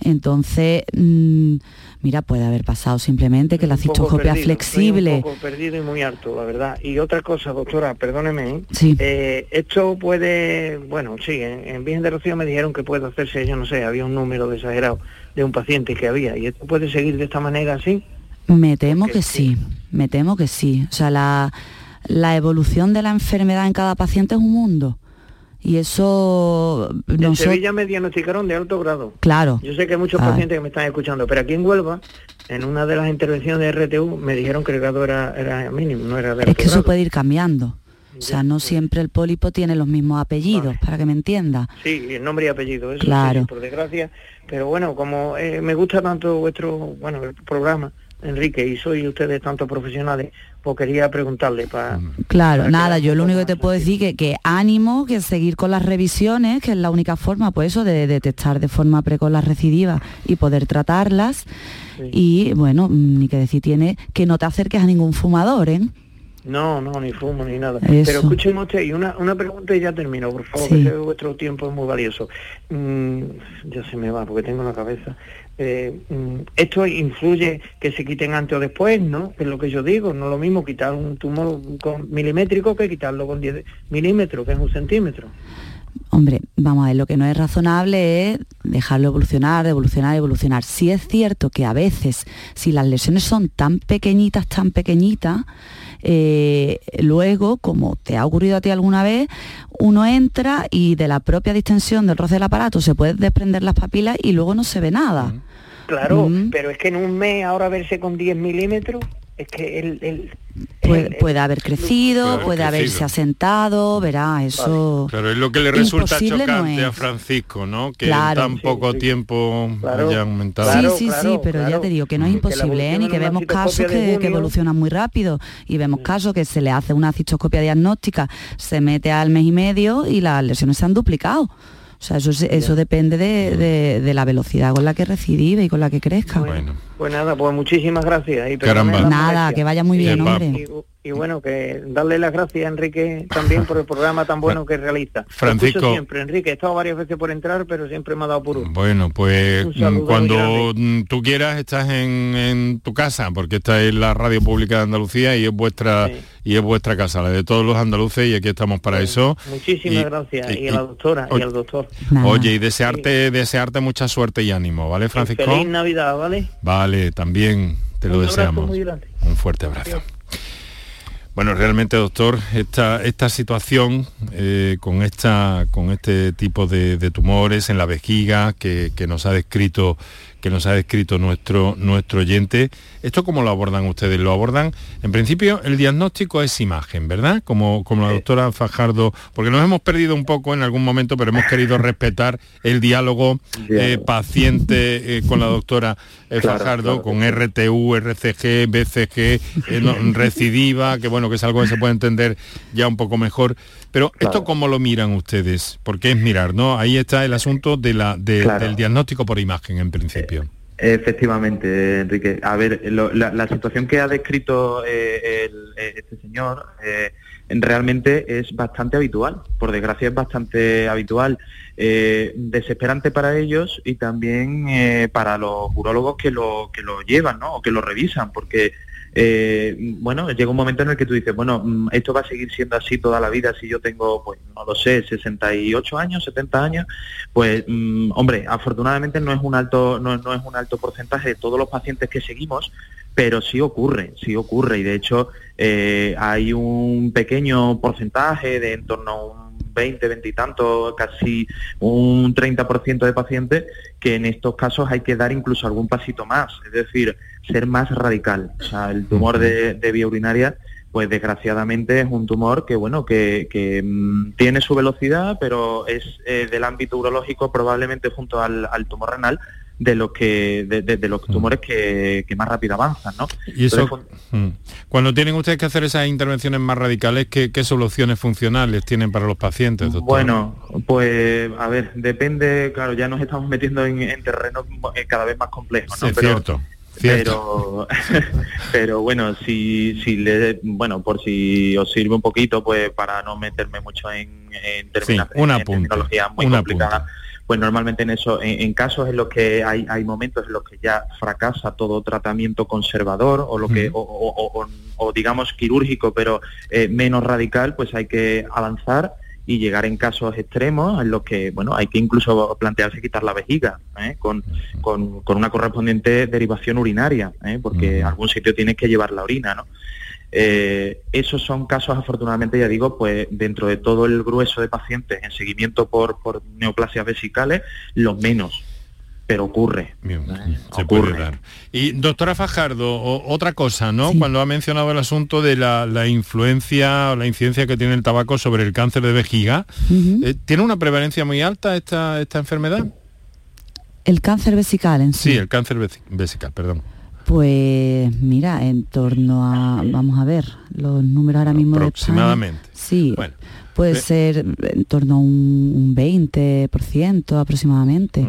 Entonces... Mm, mira, puede haber pasado simplemente que la citoscopia flexible. un poco perdido y muy alto, la verdad. Y otra cosa, doctora, perdóneme, ¿eh? sí. Eh, esto puede, bueno, sí, en, en Virgen de Rocío me dijeron que puede hacerse, yo no sé, había un número exagerado de un paciente que había, y esto puede seguir de esta manera así. Me temo que sí, me temo que sí. O sea, la, evolución de la enfermedad en cada paciente es un mundo. Y eso... En Sevilla me diagnosticaron de alto grado. Claro. Yo sé que hay muchos ah. pacientes que me están escuchando, pero aquí en Huelva, en una de las intervenciones de RTU, me dijeron que el grado era, era mínimo, no era de Es que eso puede ir cambiando. O sea, no siempre el pólipo tiene los mismos apellidos, para que me entienda. Sí, el nombre y apellido, eso claro. por desgracia. Pero bueno, como eh, me gusta tanto vuestro, bueno, el programa, Enrique, y soy ustedes tanto profesionales, pues quería preguntarle para... Claro, nada, yo lo único que te puedo decir que, que ánimo, que seguir con las revisiones, que es la única forma, pues eso, de detectar de forma precoz las recidivas y poder tratarlas. Y bueno, ni que decir tiene que no te acerques a ningún fumador, ¿eh? No, no, ni fumo ni nada. Pero escuchen usted, y una, una pregunta y ya termino, por favor, que vuestro tiempo es muy valioso. Mm, ya se me va porque tengo la cabeza. Eh, mm, esto influye que se quiten antes o después, ¿no? es lo que yo digo, no es lo mismo quitar un tumor con milimétrico que quitarlo con 10 milímetros, que es un centímetro. Hombre, vamos a ver, lo que no es razonable es dejarlo evolucionar, evolucionar, evolucionar. Si es cierto que a veces, si las lesiones son tan pequeñitas, tan pequeñitas, eh, luego, como te ha ocurrido a ti alguna vez, uno entra y de la propia distensión del roce del aparato se puede desprender las papilas y luego no se ve nada. Claro, pero es que en un mes ahora verse con 10 milímetros es que el, puede, haber crecido, puede, haberse asentado, verá, eso... Pero es lo que le resulta chocante a Francisco, ¿no? Que en tan poco tiempo haya aumentado. Sí, sí, sí, pero ya te digo que no es imposible, ¿eh? ni que vemos casos que, evolucionan muy rápido. Y vemos casos que se le hace una cistoscopia diagnóstica, se mete al mes y medio y las lesiones se han duplicado. O sea, eso, eso depende de, la velocidad con la que recibe y con la que crezca. Bueno, pues nada, pues muchísimas gracias. Y Nada, que vaya muy bien, hombre y bueno, que darle las gracias a Enrique también por el programa tan bueno que realiza. Francisco. siempre, Enrique, he estado varias veces por entrar, pero siempre me ha dado por uno. Bueno, pues cuando tú quieras estás en, tu casa, porque esta es la radio pública de Andalucía y es vuestra y es vuestra casa, la de todos los andaluces y aquí estamos para eso. Muchísimas gracias y, a la doctora y al doctor. Oye, y desearte desearte mucha suerte y ánimo, ¿vale, Francisco? Feliz Navidad, ¿vale? Vale, también te lo deseamos. Un fuerte abrazo. Bueno, realmente, doctor, esta, esta situación eh, con, esta, con este tipo de, tumores en la vejiga que, nos ha descrito que nos ha descrito nuestro, nuestro oyente. ¿Esto cómo lo abordan ustedes? Lo abordan, en principio, el diagnóstico es imagen, ¿verdad? Como, como la doctora Fajardo, porque nos hemos perdido un poco en algún momento, pero hemos querido respetar el diálogo eh, paciente eh, con la doctora eh, Fajardo, con RTU, RCG, BCG, recidiva, que bueno, que es algo que se puede entender ya un poco mejor. Pero esto cómo lo miran ustedes, porque es mirar, ¿no? Ahí está el asunto de la, del diagnóstico por imagen en principio. Efectivamente, Enrique. A ver, la, situación que ha descrito eh, eh, este señor eh, realmente es bastante habitual, por desgracia es bastante habitual, desesperante para ellos y también para los urólogos que lo, que lo llevan ¿no? o que lo revisan, porque eh, bueno, llega un momento en el que tú dices, bueno, mm, esto va a seguir siendo así toda la vida si yo tengo, pues, no lo sé, 68 años, 70 años, pues, mm, hombre, afortunadamente no es un alto, no, es un alto porcentaje de todos los pacientes que seguimos, pero sí ocurre, sí ocurre, y de hecho eh, hay un pequeño porcentaje de en torno a un 20, 20 y tanto, casi un 30% de pacientes que en estos casos hay que dar incluso algún pasito más, es decir, ser más radical. O sea, el tumor de, vía urinaria pues desgraciadamente es un tumor que bueno que, mm, tiene su velocidad pero es eh, del ámbito urológico probablemente junto al, tumor renal de los que de, los mm. tumores que, más rápido avanzan ¿no? y eso mm. cuando tienen ustedes que hacer esas intervenciones más radicales ¿qué, soluciones funcionales tienen para los pacientes bueno pues a ver depende claro ya nos estamos metiendo en, terrenos eh, cada vez más complejos ¿no? es cierto pero, pero bueno, si, si le, bueno, por si os sirve un poquito, pues para no meterme mucho en, en, una terminología muy complicada, pues normalmente en eso, en, casos en los que hay, hay momentos en los que ya fracasa todo tratamiento conservador o lo que, o, digamos quirúrgico, pero eh, menos radical, pues hay que avanzar y llegar en casos extremos en los que bueno hay que incluso plantearse quitar la vejiga ¿eh? con, con, una correspondiente derivación urinaria ¿eh? porque algún sitio tienes que llevar la orina ¿no? Eh, esos son casos afortunadamente ya digo pues dentro de todo el grueso de pacientes en seguimiento por, por neoplasias vesicales los menos pero ocurre. se puede dar. Y doctora Fajardo, otra cosa, ¿no? Cuando ha mencionado el asunto de la, influencia o la incidencia que tiene el tabaco sobre el cáncer de vejiga, eh, ¿tiene una prevalencia muy alta esta, esta enfermedad? El cáncer vesical en sí. Sí, el cáncer vesical, perdón. Pues mira, en torno a, vamos a ver, los números ahora mismo Aproximadamente. sí, puede ser en torno a un, 20% aproximadamente.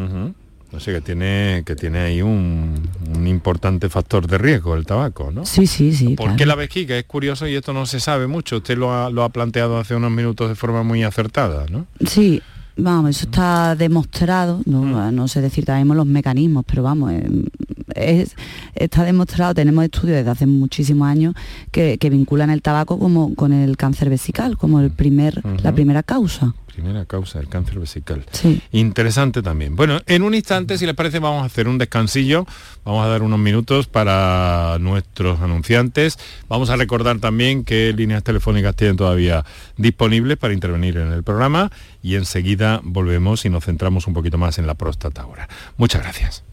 O sea que tiene, que tiene ahí un, importante factor de riesgo el tabaco, ¿no? Sí, sí, sí. ¿Por qué la vejiga? Es curioso y esto no se sabe mucho. Usted lo ha, lo ha planteado hace unos minutos de forma muy acertada, ¿no? Sí, vamos, eso está demostrado, no, no sé decir también los mecanismos, pero vamos, eh, está demostrado, tenemos estudios desde hace muchísimos años que, vinculan el tabaco como con el cáncer vesical, como el primer, la primera causa primera causa del cáncer vesical. Sí. Interesante también. Bueno, en un instante, si les parece, vamos a hacer un descansillo. Vamos a dar unos minutos para nuestros anunciantes. Vamos a recordar también qué líneas telefónicas tienen todavía disponibles para intervenir en el programa y enseguida volvemos y nos centramos un poquito más en la próstata ahora. Muchas gracias.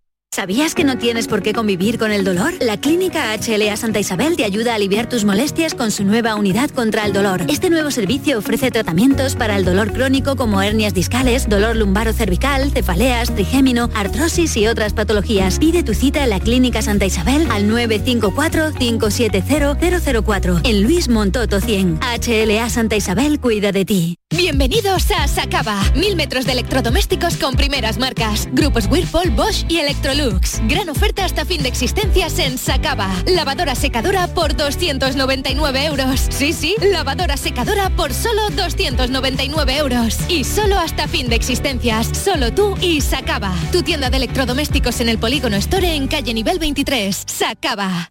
¿Sabías que no tienes por qué convivir con el dolor? La Clínica HLA Santa Isabel te ayuda a aliviar tus molestias con su nueva unidad contra el dolor. Este nuevo servicio ofrece tratamientos para el dolor crónico como hernias discales, dolor lumbaro cervical, cefaleas, trigémino, artrosis y otras patologías. Pide tu cita en la Clínica Santa Isabel al 954-570-004 en Luis Montoto 100. HLA Santa Isabel cuida de ti. Bienvenidos a Sacaba. Mil metros de electrodomésticos con primeras marcas. Grupos Whirlpool, Bosch y Electrolux. Gran oferta hasta fin de existencias en Sacaba. Lavadora secadora por 299 euros. Sí, sí, lavadora secadora por solo 299 euros. Y solo hasta fin de existencias. Solo tú y Sacaba. Tu tienda de electrodomésticos en el Polígono Store en calle nivel 23. Sacaba.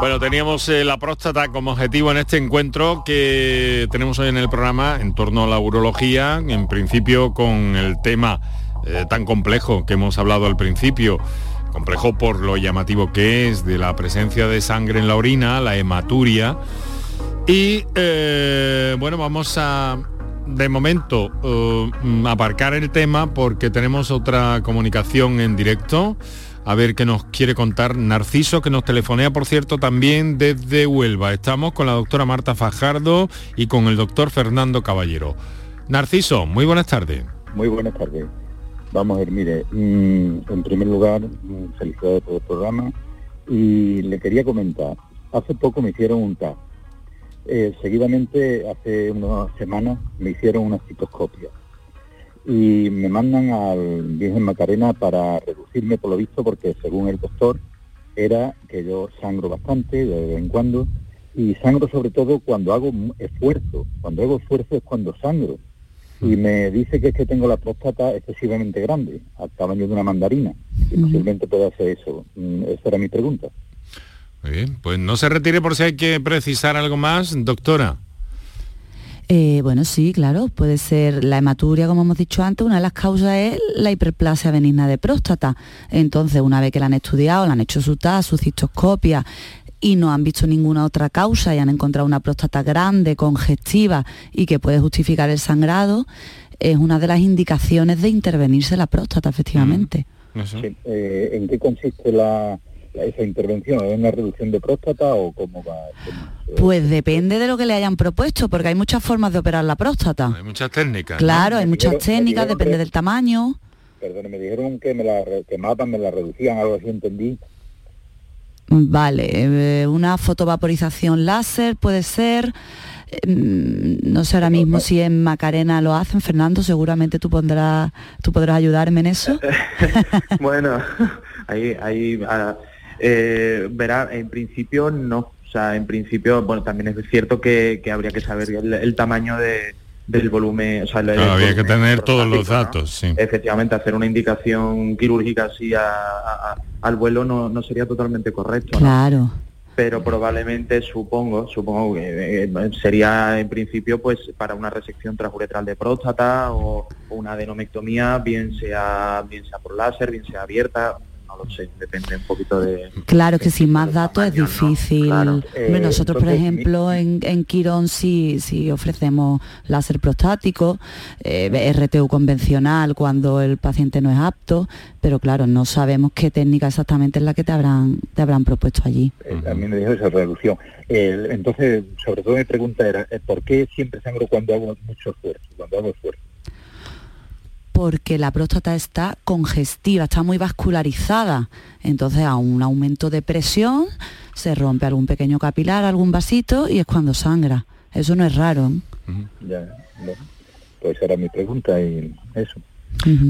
Bueno, teníamos eh, la próstata como objetivo en este encuentro que tenemos hoy en el programa en torno a la urología, en principio con el tema eh, tan complejo que hemos hablado al principio, complejo por lo llamativo que es de la presencia de sangre en la orina, la hematuria. Y eh, bueno, vamos a de momento aparcar el tema porque tenemos otra comunicación en directo a ver qué nos quiere contar Narciso, que nos telefonea, por cierto, también desde Huelva. Estamos con la doctora Marta Fajardo y con el doctor Fernando Caballero. Narciso, muy buenas tardes. Muy buenas tardes. Vamos a ver, mire, mm, en primer lugar, mm, felicidades por el programa y le quería comentar, hace poco me hicieron un TAC. Eh, seguidamente, hace unas semanas, me hicieron una citoscopia y me mandan al Virgen Macarena para reducirme por lo visto porque según el doctor era que yo sangro bastante de vez en cuando y sangro sobre todo cuando hago esfuerzo, cuando hago esfuerzo es cuando sangro y me dice que es que tengo la próstata excesivamente grande, al tamaño de una mandarina y posiblemente pueda hacer eso. Mm, esa era mi pregunta. Muy bien, pues no se retire por si hay que precisar algo más, doctora. Eh, bueno, sí, claro, puede ser la hematuria, como hemos dicho antes, una de las causas es la hiperplasia benigna de próstata. Entonces, una vez que la han estudiado, la han hecho su TAS, su cistoscopia y no han visto ninguna otra causa y han encontrado una próstata grande, congestiva y que puede justificar el sangrado, es una de las indicaciones de intervenirse la próstata, efectivamente. Mm, eh, ¿En qué consiste la, esa intervención? ¿Es una reducción de próstata o cómo va? Pues depende de lo que le hayan propuesto, porque hay muchas formas de operar la próstata. Hay muchas técnicas. Claro, hay muchas técnicas, depende del tamaño. Perdón, me dijeron que me la quemaban, me la reducían, algo así entendí. Vale, eh, una fotovaporización láser puede ser. Mm, no sé ahora mismo si en Macarena lo hacen, Fernando, seguramente tú pondrás, tú podrás ayudarme en eso. bueno, ahí, ahí ah, eh, verá, en principio no. O sea, en principio, bueno, también es cierto que, habría que saber el, tamaño del volumen. O sea, había que tener todos los datos, sí. Efectivamente, hacer una indicación quirúrgica así al vuelo no, sería totalmente correcto. Claro. Pero probablemente supongo, supongo que eh, sería en principio pues para una resección transuretral de próstata o, o una adenomectomía, bien sea bien sea por láser, bien sea abierta, no lo sé, depende un poquito de... Claro que sin más datos es difícil. Eh, nosotros, por ejemplo, en, en Quirón sí, sí ofrecemos láser prostático, eh, RTU convencional cuando el paciente no es apto, pero claro, no sabemos qué técnica exactamente es la que te habrán, te habrán propuesto allí. Eh, a mí me dijo esa reducción. entonces, sobre todo mi pregunta era, ¿por qué siempre sangro cuando hago mucho esfuerzo, cuando hago esfuerzo? Porque la próstata está congestiva, está muy vascularizada. Entonces a un aumento de presión se rompe algún pequeño capilar, algún vasito y es cuando sangra. Eso no es raro. Ya, pues era mi pregunta y eso.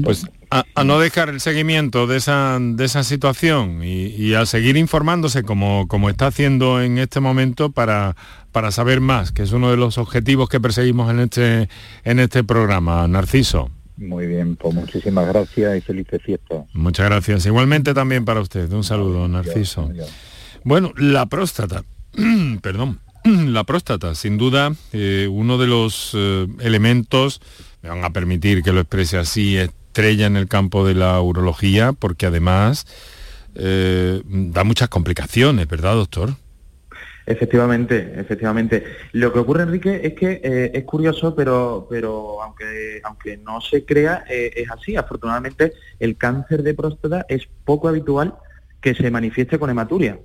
Pues a, no dejar el seguimiento de esa, de esa situación y, a seguir informándose como, como está haciendo en este momento para, para saber más, que es uno de los objetivos que perseguimos en este, en este programa. Narciso. Muy bien, pues muchísimas gracias y felices fiestas. Muchas gracias. Igualmente también para usted. Un saludo, Narciso. Bueno, la próstata. Perdón. La próstata, sin duda, eh, uno de los eh, elementos, me van a permitir que lo exprese así, estrella en el campo de la urología, porque además eh, da muchas complicaciones, ¿verdad, doctor? Efectivamente, efectivamente. Lo que ocurre, Enrique, es que eh, es curioso, pero, pero aunque, aunque no se crea, eh, es así. Afortunadamente, el cáncer de próstata es poco habitual que se manifieste con hematuria.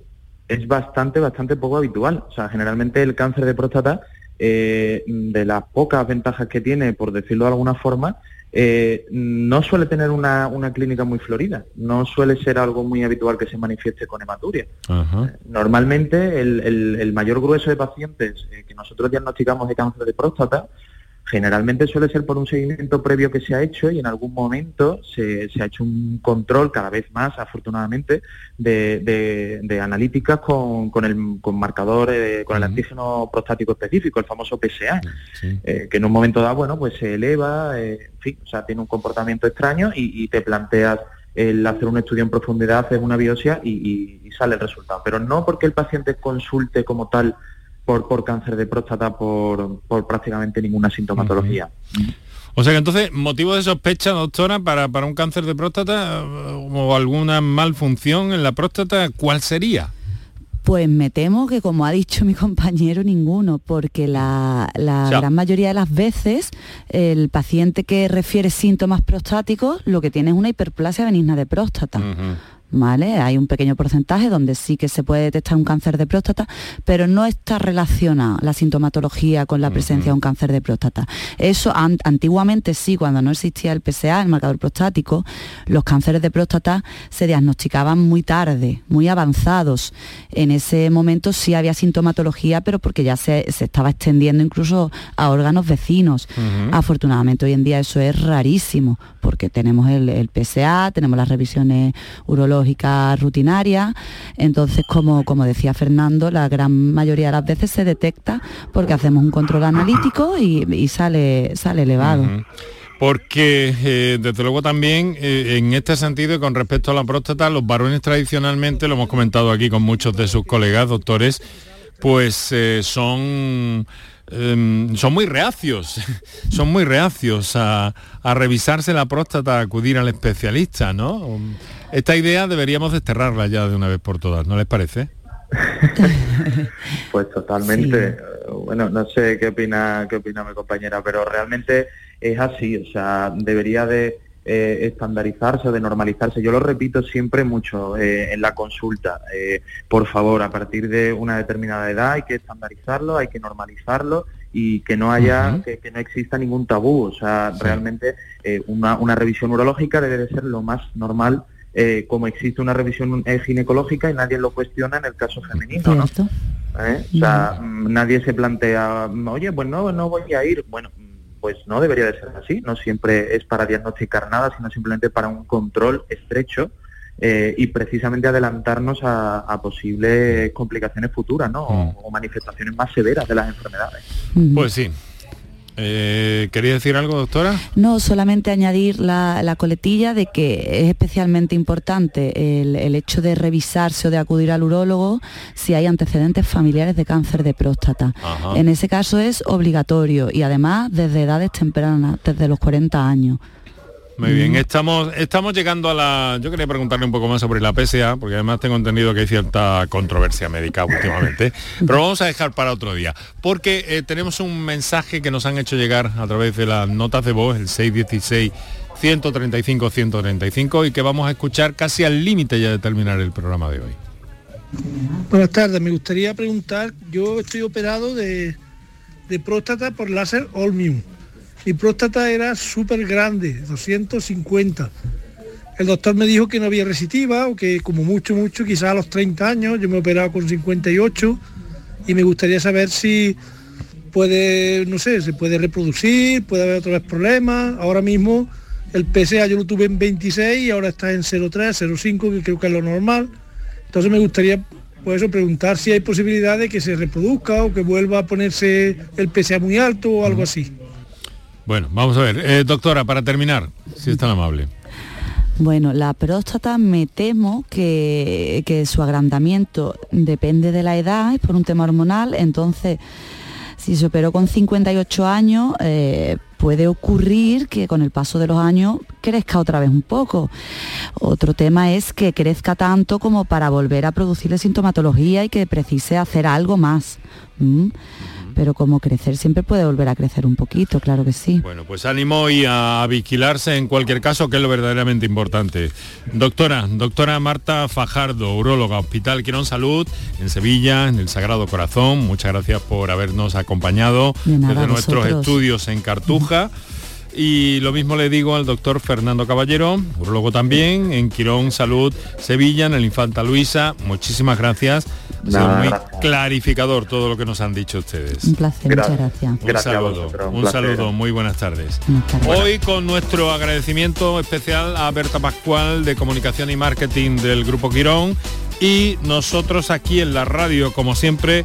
Es bastante, bastante poco habitual. O sea, generalmente el cáncer de próstata, eh, de las pocas ventajas que tiene, por decirlo de alguna forma, eh, no suele tener una, clínica muy florida, no suele ser algo muy habitual que se manifieste con hematuria. Eh, normalmente el, mayor grueso de pacientes eh, que nosotros diagnosticamos de cáncer de próstata Generalmente suele ser por un seguimiento previo que se ha hecho y en algún momento se, ha hecho un control cada vez más, afortunadamente, de, analíticas con, el con marcador, eh, con el antígeno prostático específico, el famoso PSA, eh, que en un momento dado, bueno, pues se eleva, eh, en fin, o sea, tiene un comportamiento extraño y, te planteas el hacer un estudio en profundidad, hacer una biopsia y, y sale el resultado. Pero no porque el paciente consulte como tal por, cáncer de próstata por, prácticamente ninguna sintomatología. O sea que entonces, motivo de sospecha, doctora, para, para un cáncer de próstata eh, o alguna malfunción en la próstata, ¿cuál sería? Pues me temo que, como ha dicho mi compañero, ninguno, porque la, gran mayoría de las veces el paciente que refiere síntomas prostáticos lo que tiene es una hiperplasia benigna de próstata. Hay un pequeño porcentaje donde sí que se puede detectar un cáncer de próstata, pero no está relacionada la sintomatología con la presencia de un cáncer de próstata. Eso antiguamente sí, cuando no existía el PSA, el marcador prostático, los cánceres de próstata se diagnosticaban muy tarde, muy avanzados. En ese momento sí había sintomatología, pero porque ya se, estaba extendiendo incluso a órganos vecinos. Afortunadamente hoy en día eso es rarísimo, porque tenemos el, el PSA, tenemos las revisiones urológicas, rutinaria. Entonces, como, como decía Fernando, la gran mayoría de las veces se detecta porque hacemos un control analítico y, sale, sale elevado. porque eh, desde luego también eh, en este sentido y con respecto a la próstata, los varones tradicionalmente, lo hemos comentado aquí con muchos de sus colegas doctores, pues eh, son Em, son muy reacios, son muy reacios a, revisarse la próstata, a acudir al especialista, ¿no? Esta idea deberíamos desterrarla ya de una vez por todas, ¿no les parece? pues totalmente. Bueno, no sé qué opina, qué opina mi compañera, pero realmente es así, o sea, debería de eh, estandarizarse o de normalizarse. Yo lo repito siempre mucho eh, en la consulta. Eh, por favor, a partir de una determinada edad hay que estandarizarlo, hay que normalizarlo y que no haya, que, no exista ningún tabú. O sea, realmente una, una, revisión urológica debe de ser lo más normal. como existe una revisión ginecológica y nadie lo cuestiona en el caso femenino, ¿no? O sea, nadie se plantea, oye, pues no, no voy a ir. Bueno, pues no debería de ser así, no siempre es para diagnosticar nada, sino simplemente para un control estrecho eh, y precisamente adelantarnos a, posibles complicaciones futuras ¿no? Mm. o, manifestaciones más severas de las enfermedades. Pues sí, eh, ¿Quería decir algo, doctora? No, solamente añadir la, coletilla de que es especialmente importante el, hecho de revisarse o de acudir al urólogo si hay antecedentes familiares de cáncer de próstata. En ese caso es obligatorio y además desde edades tempranas, desde los 40 años. Muy bien, estamos, estamos llegando a la... Yo quería preguntarle un poco más sobre la PSA, porque además tengo entendido que hay cierta controversia médica últimamente, pero vamos a dejar para otro día, porque eh, tenemos un mensaje que nos han hecho llegar a través de las notas de voz, el 616 135 135 y que vamos a escuchar casi al límite ya de terminar el programa de hoy. Buenas tardes, me gustaría preguntar, yo estoy operado de, de próstata por láser Olmium Mi próstata era súper grande, 250. El doctor me dijo que no había resitiva o que como mucho, mucho, quizás a los 30 años, yo me he operado con 58 y me gustaría saber si puede, no sé, se puede reproducir, puede haber otra vez problemas. Ahora mismo el PSA yo lo tuve en 26 y ahora está en 0,3, 0,5, que creo que es lo normal. Entonces me gustaría por eso preguntar si hay posibilidad de que se reproduzca o que vuelva a ponerse el PSA muy alto o algo así. Bueno, vamos a ver. Eh, doctora, para terminar, si es tan amable. Bueno, la próstata me temo que, su agrandamiento depende de la edad, es por un tema hormonal, entonces si se operó con 58 años, eh, puede ocurrir que con el paso de los años crezca otra vez un poco. Otro tema es que crezca tanto como para volver a producirle sintomatología y que precise hacer algo más pero como crecer siempre puede volver a crecer un poquito, claro que sí. Bueno, pues ánimo y a vigilarse en cualquier caso, que es lo verdaderamente importante. Doctora, doctora Marta Fajardo, uróloga, Hospital Quirón Salud, en Sevilla, en el Sagrado Corazón, muchas gracias por habernos acompañado desde nuestros estudios en Cartuja. Y lo mismo le digo al doctor Fernando Caballero, urologo también, en Quirón Salud Sevilla, en el Infanta Luisa. Muchísimas gracias. Ha muy clarificador todo lo que nos han dicho ustedes. Un placer, muchas gracias. Un saludo, un, saludo, muy buenas tardes. Hoy con nuestro agradecimiento especial a Berta Pascual de Comunicación y Marketing del Grupo Quirón y nosotros aquí en la radio, como siempre,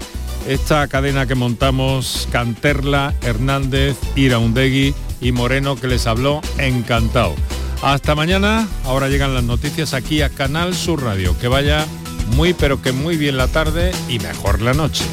esta cadena que montamos, Canterla, Hernández, Iraundegui y Moreno que les habló, encantado. Hasta mañana, ahora llegan las noticias aquí a Canal Sur Radio. Que vaya muy pero que muy bien la tarde y mejor la noche.